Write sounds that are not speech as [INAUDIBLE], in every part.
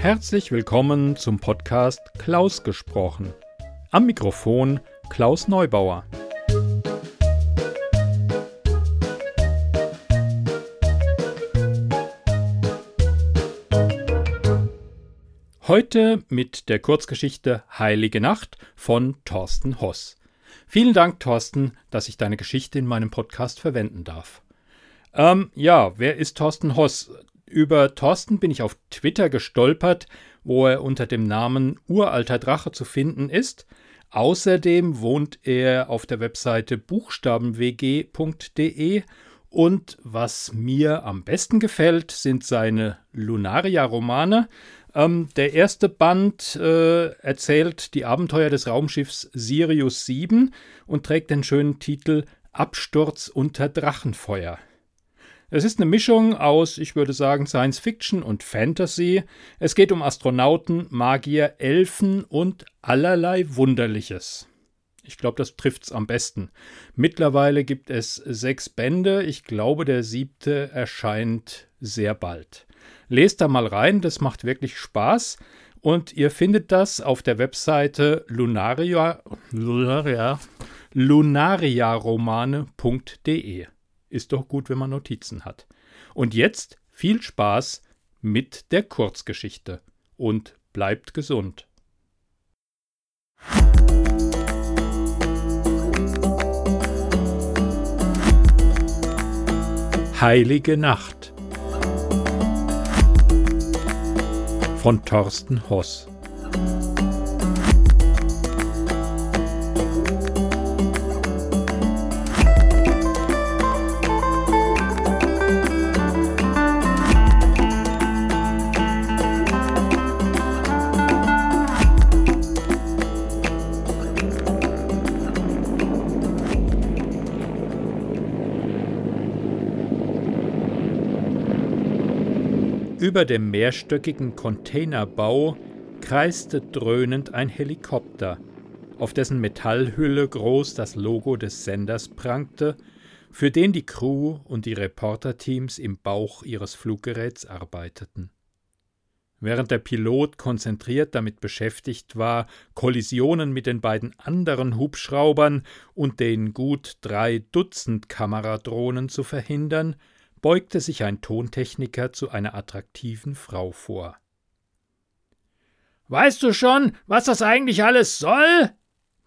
Herzlich willkommen zum Podcast Klaus gesprochen. Am Mikrofon Klaus Neubauer. Heute mit der Kurzgeschichte Heilige Nacht von Thorsten Hoss. Vielen Dank, Thorsten, dass ich deine Geschichte in meinem Podcast verwenden darf. Ähm, ja, wer ist Thorsten Hoss? Über Thorsten bin ich auf Twitter gestolpert, wo er unter dem Namen Uralter Drache zu finden ist. Außerdem wohnt er auf der Webseite buchstabenwg.de und was mir am besten gefällt, sind seine Lunaria-Romane. Ähm, der erste Band äh, erzählt die Abenteuer des Raumschiffs Sirius 7 und trägt den schönen Titel Absturz unter Drachenfeuer. Es ist eine Mischung aus, ich würde sagen, Science Fiction und Fantasy. Es geht um Astronauten, Magier, Elfen und allerlei Wunderliches. Ich glaube, das trifft's am besten. Mittlerweile gibt es sechs Bände. Ich glaube, der siebte erscheint sehr bald. Lest da mal rein, das macht wirklich Spaß. Und ihr findet das auf der Webseite lunaria, lunaria, lunariaromane.de. Ist doch gut, wenn man Notizen hat. Und jetzt viel Spaß mit der Kurzgeschichte und bleibt gesund. Heilige Nacht von Thorsten Hoss. Über dem mehrstöckigen Containerbau kreiste dröhnend ein Helikopter, auf dessen Metallhülle groß das Logo des Senders prangte, für den die Crew und die Reporterteams im Bauch ihres Fluggeräts arbeiteten. Während der Pilot konzentriert damit beschäftigt war, Kollisionen mit den beiden anderen Hubschraubern und den gut drei Dutzend Kameradrohnen zu verhindern, beugte sich ein Tontechniker zu einer attraktiven Frau vor. Weißt du schon, was das eigentlich alles soll?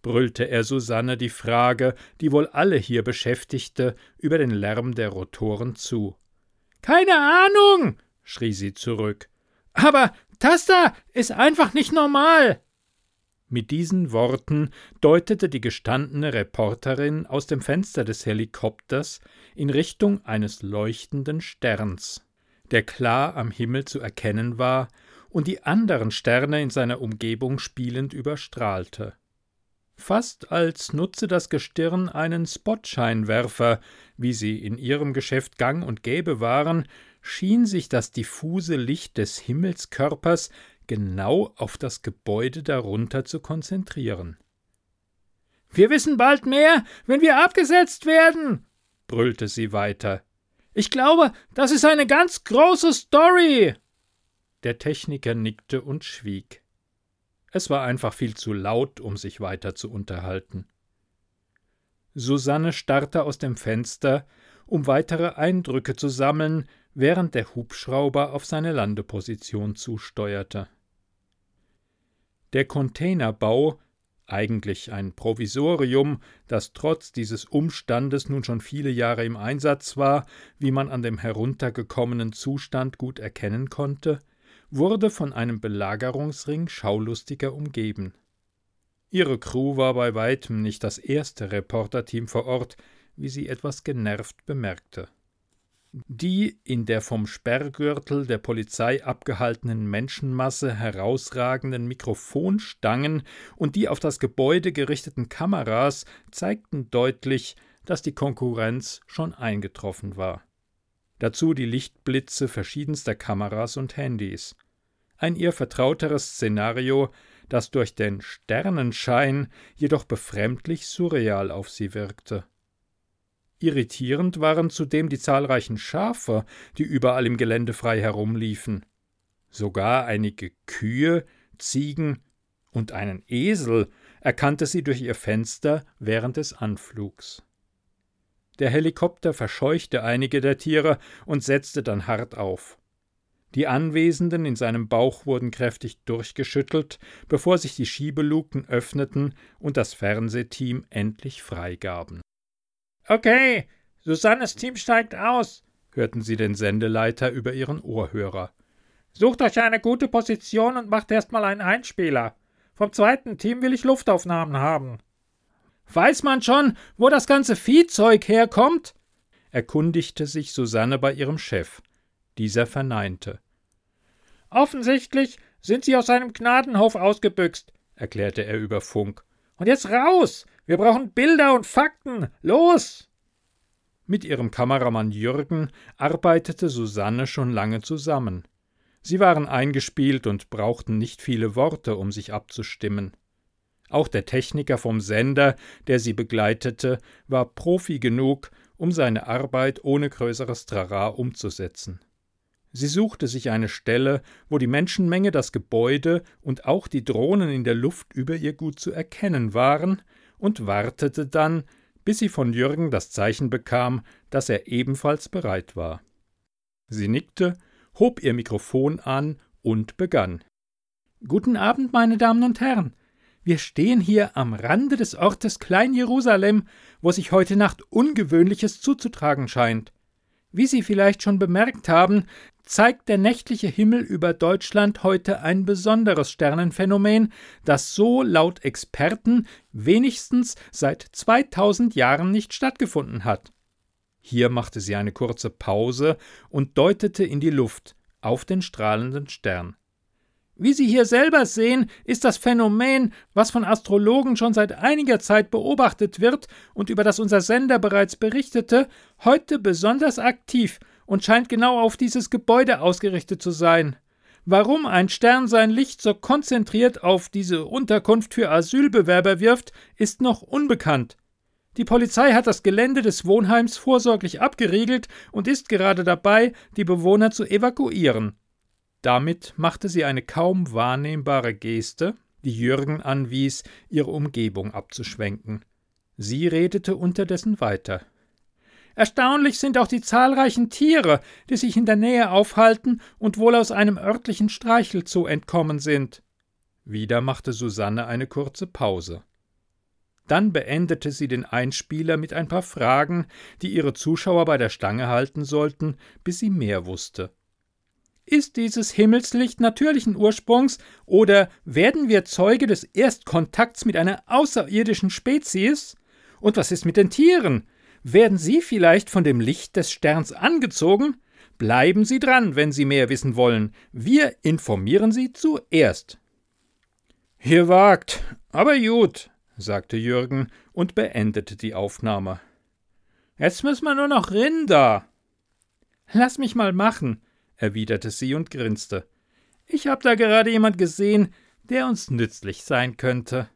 brüllte er Susanne die Frage, die wohl alle hier beschäftigte, über den Lärm der Rotoren zu. Keine Ahnung, schrie sie zurück. Aber das da ist einfach nicht normal. Mit diesen Worten deutete die gestandene Reporterin aus dem Fenster des Helikopters in Richtung eines leuchtenden Sterns, der klar am Himmel zu erkennen war und die anderen Sterne in seiner Umgebung spielend überstrahlte. Fast als nutze das Gestirn einen Spotscheinwerfer, wie sie in ihrem Geschäft gang und gäbe waren, schien sich das diffuse Licht des Himmelskörpers genau auf das Gebäude darunter zu konzentrieren. Wir wissen bald mehr, wenn wir abgesetzt werden, brüllte sie weiter. Ich glaube, das ist eine ganz große Story. Der Techniker nickte und schwieg. Es war einfach viel zu laut, um sich weiter zu unterhalten. Susanne starrte aus dem Fenster, um weitere Eindrücke zu sammeln, während der Hubschrauber auf seine Landeposition zusteuerte. Der Containerbau, eigentlich ein Provisorium, das trotz dieses Umstandes nun schon viele Jahre im Einsatz war, wie man an dem heruntergekommenen Zustand gut erkennen konnte, wurde von einem Belagerungsring Schaulustiger umgeben. Ihre Crew war bei weitem nicht das erste Reporterteam vor Ort, wie sie etwas genervt bemerkte. Die in der vom Sperrgürtel der Polizei abgehaltenen Menschenmasse herausragenden Mikrofonstangen und die auf das Gebäude gerichteten Kameras zeigten deutlich, dass die Konkurrenz schon eingetroffen war. Dazu die Lichtblitze verschiedenster Kameras und Handys. Ein ihr vertrauteres Szenario, das durch den Sternenschein jedoch befremdlich surreal auf sie wirkte. Irritierend waren zudem die zahlreichen Schafe, die überall im Gelände frei herumliefen. Sogar einige Kühe, Ziegen und einen Esel erkannte sie durch ihr Fenster während des Anflugs. Der Helikopter verscheuchte einige der Tiere und setzte dann hart auf. Die Anwesenden in seinem Bauch wurden kräftig durchgeschüttelt, bevor sich die Schiebeluken öffneten und das Fernsehteam endlich freigaben. Okay, Susannes Team steigt aus, hörten sie den Sendeleiter über ihren Ohrhörer. Sucht euch eine gute Position und macht erstmal einen Einspieler. Vom zweiten Team will ich Luftaufnahmen haben. Weiß man schon, wo das ganze Viehzeug herkommt? erkundigte sich Susanne bei ihrem Chef. Dieser verneinte. Offensichtlich sind sie aus einem Gnadenhof ausgebüxt, erklärte er über Funk. Und jetzt raus! Wir brauchen Bilder und Fakten. Los! Mit ihrem Kameramann Jürgen arbeitete Susanne schon lange zusammen. Sie waren eingespielt und brauchten nicht viele Worte, um sich abzustimmen. Auch der Techniker vom Sender, der sie begleitete, war Profi genug, um seine Arbeit ohne größeres Trara umzusetzen. Sie suchte sich eine Stelle, wo die Menschenmenge, das Gebäude und auch die Drohnen in der Luft über ihr gut zu erkennen waren, und wartete dann, bis sie von Jürgen das Zeichen bekam, dass er ebenfalls bereit war. Sie nickte, hob ihr Mikrofon an und begann. Guten Abend, meine Damen und Herren. Wir stehen hier am Rande des Ortes Klein Jerusalem, wo sich heute Nacht Ungewöhnliches zuzutragen scheint. Wie Sie vielleicht schon bemerkt haben, zeigt der nächtliche Himmel über Deutschland heute ein besonderes Sternenphänomen, das so laut Experten wenigstens seit 2000 Jahren nicht stattgefunden hat. Hier machte sie eine kurze Pause und deutete in die Luft auf den strahlenden Stern. Wie Sie hier selber sehen, ist das Phänomen, was von Astrologen schon seit einiger Zeit beobachtet wird und über das unser Sender bereits berichtete, heute besonders aktiv und scheint genau auf dieses Gebäude ausgerichtet zu sein. Warum ein Stern sein Licht so konzentriert auf diese Unterkunft für Asylbewerber wirft, ist noch unbekannt. Die Polizei hat das Gelände des Wohnheims vorsorglich abgeriegelt und ist gerade dabei, die Bewohner zu evakuieren. Damit machte sie eine kaum wahrnehmbare Geste, die Jürgen anwies, ihre Umgebung abzuschwenken. Sie redete unterdessen weiter. Erstaunlich sind auch die zahlreichen Tiere, die sich in der Nähe aufhalten und wohl aus einem örtlichen Streichelzoo entkommen sind. Wieder machte Susanne eine kurze Pause. Dann beendete sie den Einspieler mit ein paar Fragen, die ihre Zuschauer bei der Stange halten sollten, bis sie mehr wusste. Ist dieses Himmelslicht natürlichen Ursprungs oder werden wir Zeuge des Erstkontakts mit einer außerirdischen Spezies? Und was ist mit den Tieren? Werden Sie vielleicht von dem Licht des Sterns angezogen? Bleiben Sie dran, wenn Sie mehr wissen wollen. Wir informieren Sie zuerst. Hier wagt, aber gut, sagte Jürgen und beendete die Aufnahme. Jetzt müssen wir nur noch Rinder. Lass mich mal machen, erwiderte sie und grinste. Ich hab da gerade jemand gesehen, der uns nützlich sein könnte.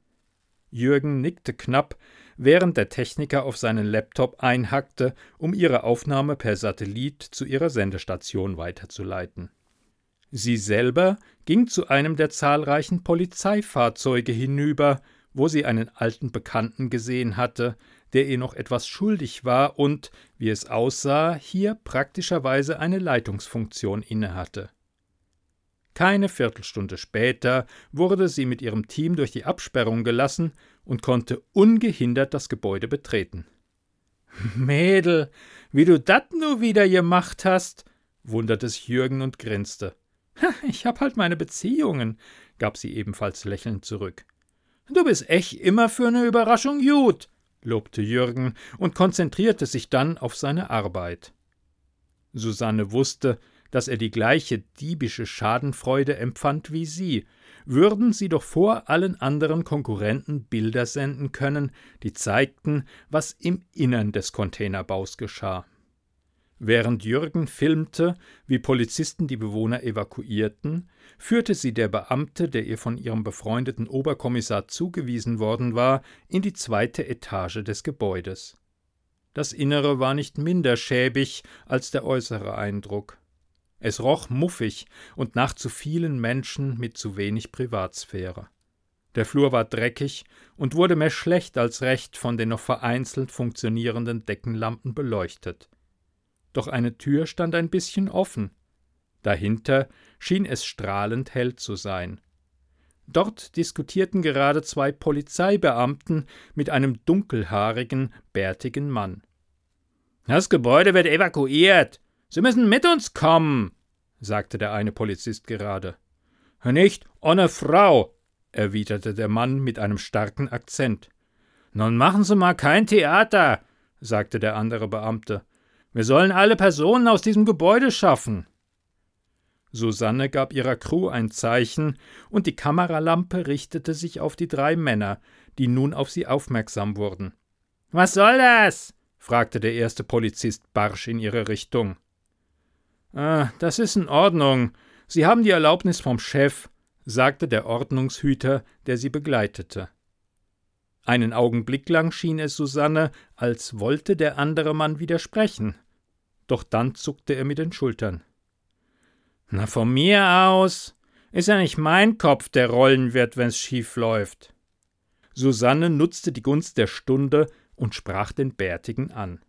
Jürgen nickte knapp, während der Techniker auf seinen Laptop einhackte, um ihre Aufnahme per Satellit zu ihrer Sendestation weiterzuleiten. Sie selber ging zu einem der zahlreichen Polizeifahrzeuge hinüber, wo sie einen alten Bekannten gesehen hatte, der ihr noch etwas schuldig war und, wie es aussah, hier praktischerweise eine Leitungsfunktion innehatte. Keine Viertelstunde später wurde sie mit ihrem Team durch die Absperrung gelassen und konnte ungehindert das Gebäude betreten. [LAUGHS] Mädel, wie du dat nur wieder gemacht hast, wunderte sich Jürgen und grinste. [LAUGHS] Ich hab halt meine Beziehungen, gab sie ebenfalls lächelnd zurück. Du bist echt immer für eine Überraschung gut, lobte Jürgen und konzentrierte sich dann auf seine Arbeit. Susanne wusste, dass er die gleiche diebische Schadenfreude empfand wie sie, würden sie doch vor allen anderen Konkurrenten Bilder senden können, die zeigten, was im Innern des Containerbaus geschah. Während Jürgen filmte, wie Polizisten die Bewohner evakuierten, führte sie der Beamte, der ihr von ihrem befreundeten Oberkommissar zugewiesen worden war, in die zweite Etage des Gebäudes. Das Innere war nicht minder schäbig als der äußere Eindruck. Es roch muffig und nach zu vielen Menschen mit zu wenig Privatsphäre. Der Flur war dreckig und wurde mehr schlecht als recht von den noch vereinzelt funktionierenden Deckenlampen beleuchtet. Doch eine Tür stand ein bisschen offen. Dahinter schien es strahlend hell zu sein. Dort diskutierten gerade zwei Polizeibeamten mit einem dunkelhaarigen, bärtigen Mann. Das Gebäude wird evakuiert. Sie müssen mit uns kommen, sagte der eine Polizist gerade. Nicht ohne Frau, erwiderte der Mann mit einem starken Akzent. Nun machen Sie mal kein Theater, sagte der andere Beamte. Wir sollen alle Personen aus diesem Gebäude schaffen. Susanne gab ihrer Crew ein Zeichen, und die Kameralampe richtete sich auf die drei Männer, die nun auf sie aufmerksam wurden. Was soll das? fragte der erste Polizist barsch in ihre Richtung. Ah, das ist in Ordnung. Sie haben die Erlaubnis vom Chef, sagte der Ordnungshüter, der sie begleitete. Einen Augenblick lang schien es Susanne, als wollte der andere Mann widersprechen. Doch dann zuckte er mit den Schultern. Na, von mir aus ist ja nicht mein Kopf, der rollen wird, wenn's schief läuft. Susanne nutzte die Gunst der Stunde und sprach den Bärtigen an.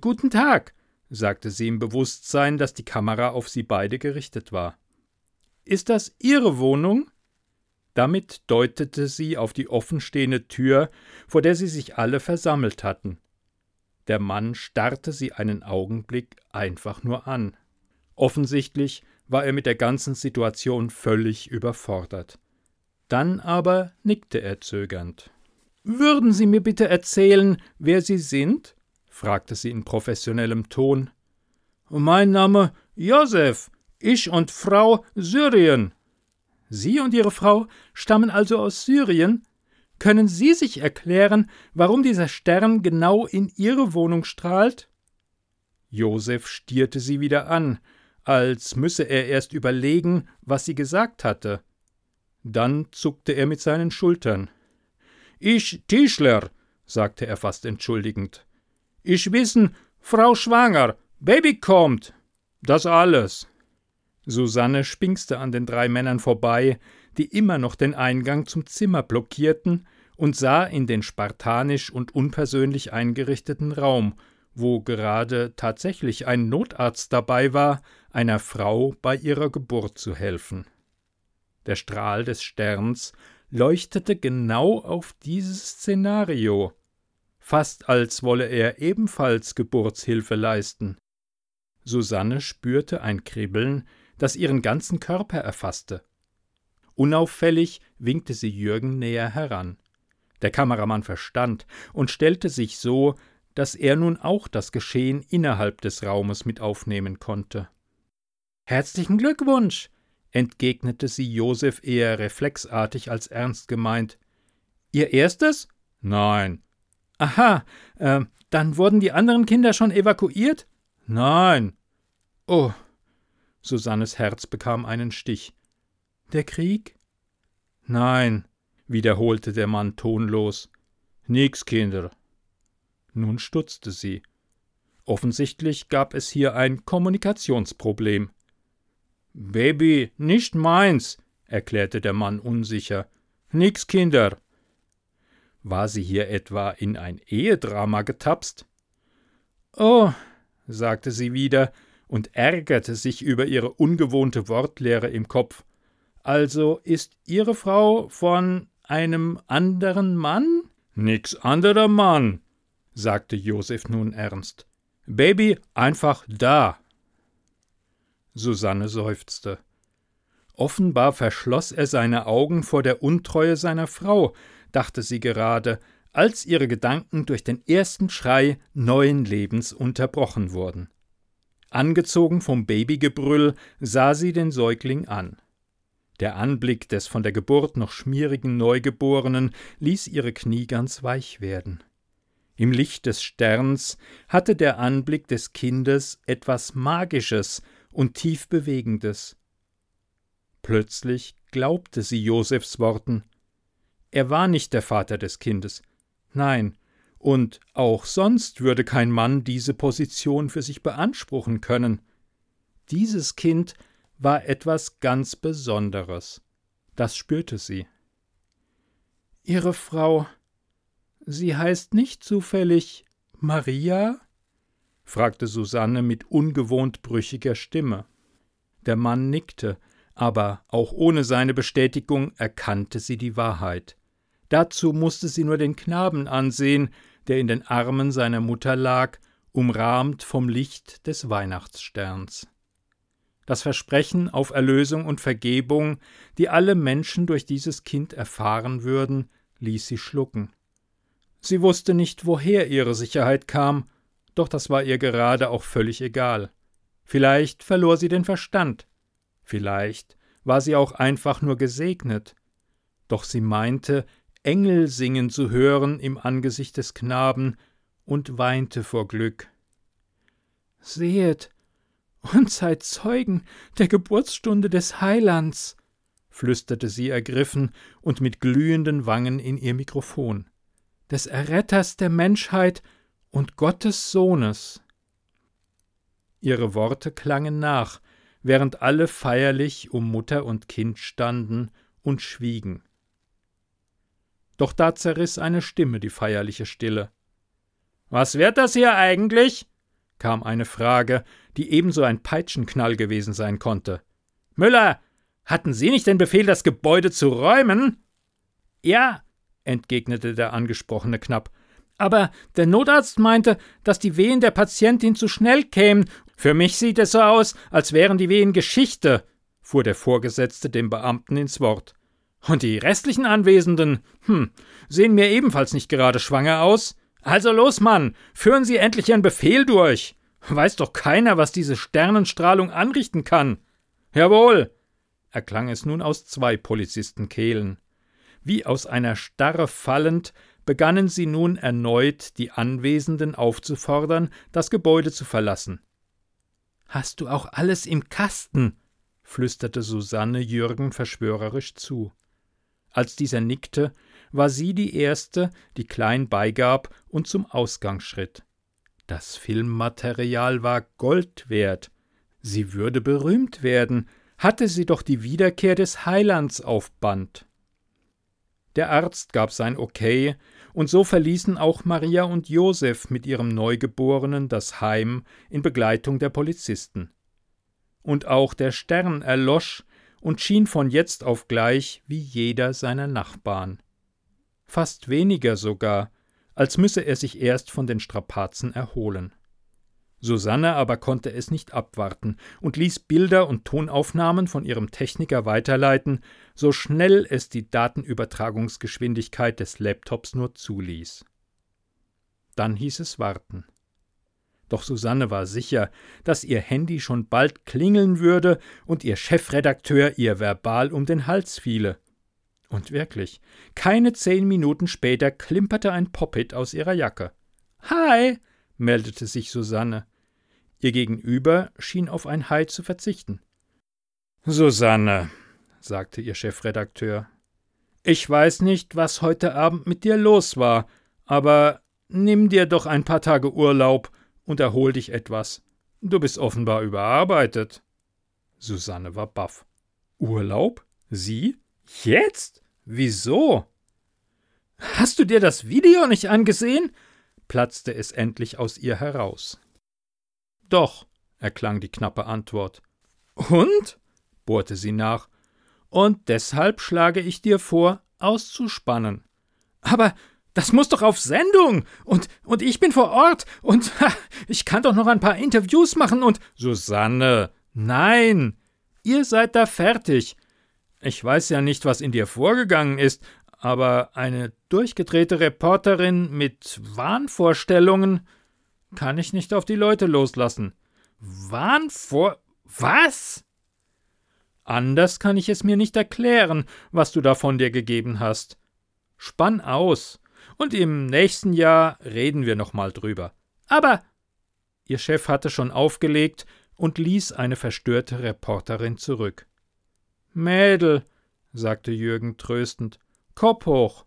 Guten Tag, sagte sie im Bewusstsein, dass die Kamera auf sie beide gerichtet war. Ist das Ihre Wohnung? Damit deutete sie auf die offenstehende Tür, vor der sie sich alle versammelt hatten. Der Mann starrte sie einen Augenblick einfach nur an. Offensichtlich war er mit der ganzen Situation völlig überfordert. Dann aber nickte er zögernd. Würden Sie mir bitte erzählen, wer Sie sind? Fragte sie in professionellem Ton. Mein Name Josef, ich und Frau Syrien. Sie und Ihre Frau stammen also aus Syrien? Können Sie sich erklären, warum dieser Stern genau in Ihre Wohnung strahlt? Josef stierte sie wieder an, als müsse er erst überlegen, was sie gesagt hatte. Dann zuckte er mit seinen Schultern. Ich Tischler, sagte er fast entschuldigend. Ich wissen, Frau schwanger, Baby kommt. Das alles. Susanne spingste an den drei Männern vorbei, die immer noch den Eingang zum Zimmer blockierten, und sah in den spartanisch und unpersönlich eingerichteten Raum, wo gerade tatsächlich ein Notarzt dabei war, einer Frau bei ihrer Geburt zu helfen. Der Strahl des Sterns leuchtete genau auf dieses Szenario, fast als wolle er ebenfalls Geburtshilfe leisten. Susanne spürte ein Kribbeln, das ihren ganzen Körper erfasste. Unauffällig winkte sie Jürgen näher heran. Der Kameramann verstand und stellte sich so, dass er nun auch das Geschehen innerhalb des Raumes mit aufnehmen konnte. Herzlichen Glückwunsch, entgegnete sie Josef eher reflexartig als ernst gemeint. Ihr erstes? Nein. Aha, äh, dann wurden die anderen Kinder schon evakuiert? Nein. Oh. Susannes Herz bekam einen Stich. Der Krieg? Nein, wiederholte der Mann tonlos. Nix, Kinder. Nun stutzte sie. Offensichtlich gab es hier ein Kommunikationsproblem. Baby, nicht meins, erklärte der Mann unsicher. Nix, Kinder. War sie hier etwa in ein Ehedrama getapst? Oh, sagte sie wieder und ärgerte sich über ihre ungewohnte Wortlehre im Kopf. Also ist Ihre Frau von einem anderen Mann? Nix anderer Mann, sagte Josef nun ernst. Baby einfach da. Susanne seufzte. Offenbar verschloss er seine Augen vor der Untreue seiner Frau, dachte sie gerade, als ihre Gedanken durch den ersten Schrei neuen Lebens unterbrochen wurden. Angezogen vom Babygebrüll sah sie den Säugling an. Der Anblick des von der Geburt noch schmierigen Neugeborenen ließ ihre Knie ganz weich werden. Im Licht des Sterns hatte der Anblick des Kindes etwas Magisches und tief Bewegendes. Plötzlich glaubte sie Josefs Worten. Er war nicht der Vater des Kindes. Nein, und auch sonst würde kein Mann diese Position für sich beanspruchen können. dieses Kind war etwas ganz Besonderes. Das spürte sie. Ihre Frau. Sie heißt nicht zufällig Maria? fragte Susanne mit ungewohnt brüchiger Stimme. Der Mann nickte, aber auch ohne seine Bestätigung erkannte sie die Wahrheit. Dazu musste sie nur den Knaben ansehen, der in den Armen seiner Mutter lag, umrahmt vom Licht des Weihnachtssterns. Das Versprechen auf Erlösung und Vergebung, die alle Menschen durch dieses Kind erfahren würden, ließ sie schlucken. Sie wusste nicht, woher ihre Sicherheit kam, doch das war ihr gerade auch völlig egal. Vielleicht verlor sie den Verstand, vielleicht war sie auch einfach nur gesegnet, doch sie meinte, Engel singen zu hören im Angesicht des Knaben und weinte vor Glück. Sehet und seid Zeugen der Geburtsstunde des Heilands, flüsterte sie ergriffen und mit glühenden Wangen in ihr Mikrofon, des Erretters der Menschheit und Gottes Sohnes. Ihre Worte klangen nach, während alle feierlich um Mutter und Kind standen und schwiegen. Doch da zerriss eine Stimme die feierliche Stille. Was wird das hier eigentlich? kam eine Frage, die ebenso ein Peitschenknall gewesen sein konnte. Müller, hatten Sie nicht den Befehl, das Gebäude zu räumen? Ja, entgegnete der Angesprochene knapp. Aber der Notarzt meinte, dass die Wehen der Patientin zu schnell kämen. Für mich sieht es so aus, als wären die Wehen Geschichte, fuhr der Vorgesetzte dem Beamten ins Wort. Und die restlichen Anwesenden, hm, sehen mir ebenfalls nicht gerade schwanger aus. Also los, Mann, führen Sie endlich Ihren Befehl durch. Weiß doch keiner, was diese Sternenstrahlung anrichten kann. Jawohl, erklang es nun aus zwei Polizistenkehlen. Wie aus einer Starre fallend, begannen sie nun erneut, die Anwesenden aufzufordern, das Gebäude zu verlassen. Hast du auch alles im Kasten? flüsterte Susanne Jürgen verschwörerisch zu. Als dieser nickte, war sie die erste, die klein beigab und zum Ausgang schritt. Das Filmmaterial war Gold wert. Sie würde berühmt werden, hatte sie doch die Wiederkehr des Heilands auf Band. Der Arzt gab sein Okay, und so verließen auch Maria und Josef mit ihrem Neugeborenen das Heim in Begleitung der Polizisten. Und auch der Stern erlosch und schien von jetzt auf gleich wie jeder seiner Nachbarn. Fast weniger sogar, als müsse er sich erst von den Strapazen erholen. Susanne aber konnte es nicht abwarten und ließ Bilder und Tonaufnahmen von ihrem Techniker weiterleiten, so schnell es die Datenübertragungsgeschwindigkeit des Laptops nur zuließ. Dann hieß es warten. Doch Susanne war sicher, dass ihr Handy schon bald klingeln würde und ihr Chefredakteur ihr verbal um den Hals fiele. Und wirklich, keine zehn Minuten später klimperte ein Poppet aus ihrer Jacke. Hi, meldete sich Susanne. Ihr Gegenüber schien auf ein Hi zu verzichten. Susanne, sagte ihr Chefredakteur, ich weiß nicht, was heute Abend mit dir los war, aber nimm dir doch ein paar Tage Urlaub und erhol dich etwas. Du bist offenbar überarbeitet. Susanne war baff. Urlaub? Sie? Jetzt? Wieso? Hast du dir das Video nicht angesehen? Platzte es endlich aus ihr heraus. Doch, erklang die knappe Antwort. Und? bohrte sie nach. Und deshalb schlage ich dir vor, auszuspannen. Aber das muss doch auf Sendung. Und, und ich bin vor Ort. Und ha, ich kann doch noch ein paar Interviews machen und. Susanne, nein. Ihr seid da fertig. Ich weiß ja nicht, was in dir vorgegangen ist, aber eine durchgedrehte Reporterin mit Wahnvorstellungen kann ich nicht auf die Leute loslassen. Wahnvor. Was? Anders kann ich es mir nicht erklären, was du da von dir gegeben hast. Spann aus, und im nächsten Jahr reden wir nochmal drüber. Aber. Ihr Chef hatte schon aufgelegt und ließ eine verstörte Reporterin zurück. Mädel, sagte Jürgen tröstend, Kopf hoch.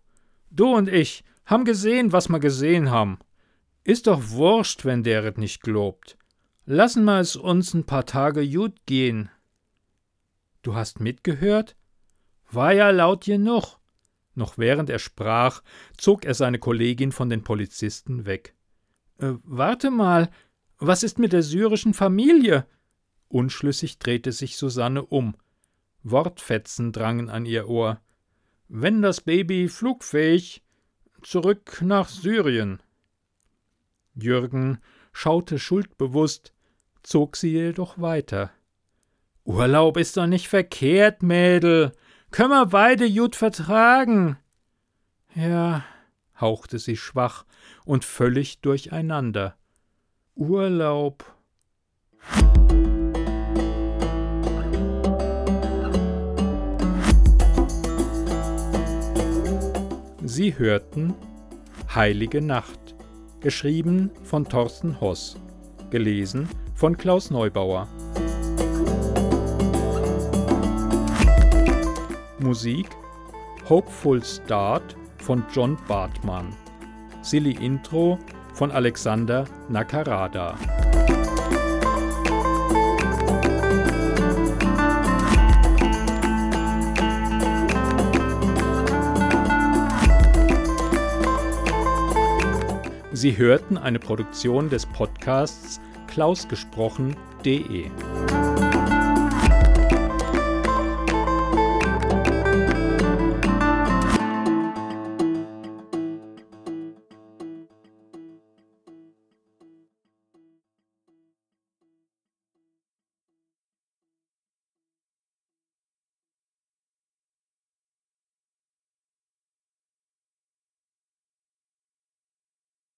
Du und ich haben gesehen, was wir gesehen haben. Ist doch wurscht, wenn der et nicht globt. Lassen wir es uns ein paar Tage gut gehen. Du hast mitgehört? War ja laut genug. Noch während er sprach, zog er seine Kollegin von den Polizisten weg. Äh, warte mal, was ist mit der syrischen Familie? Unschlüssig drehte sich Susanne um. Wortfetzen drangen an ihr Ohr. Wenn das Baby flugfähig, zurück nach Syrien. Jürgen schaute schuldbewusst, zog sie jedoch weiter. Urlaub ist doch nicht verkehrt, Mädel. Können wir beide gut vertragen. Ja, hauchte sie schwach und völlig durcheinander. Urlaub. Sie hörten Heilige Nacht, geschrieben von Thorsten Hoss, gelesen von Klaus Neubauer. Musik Hopeful Start von John Bartmann. Silly Intro von Alexander Nakarada. Sie hörten eine Produktion des Podcasts klausgesprochen.de.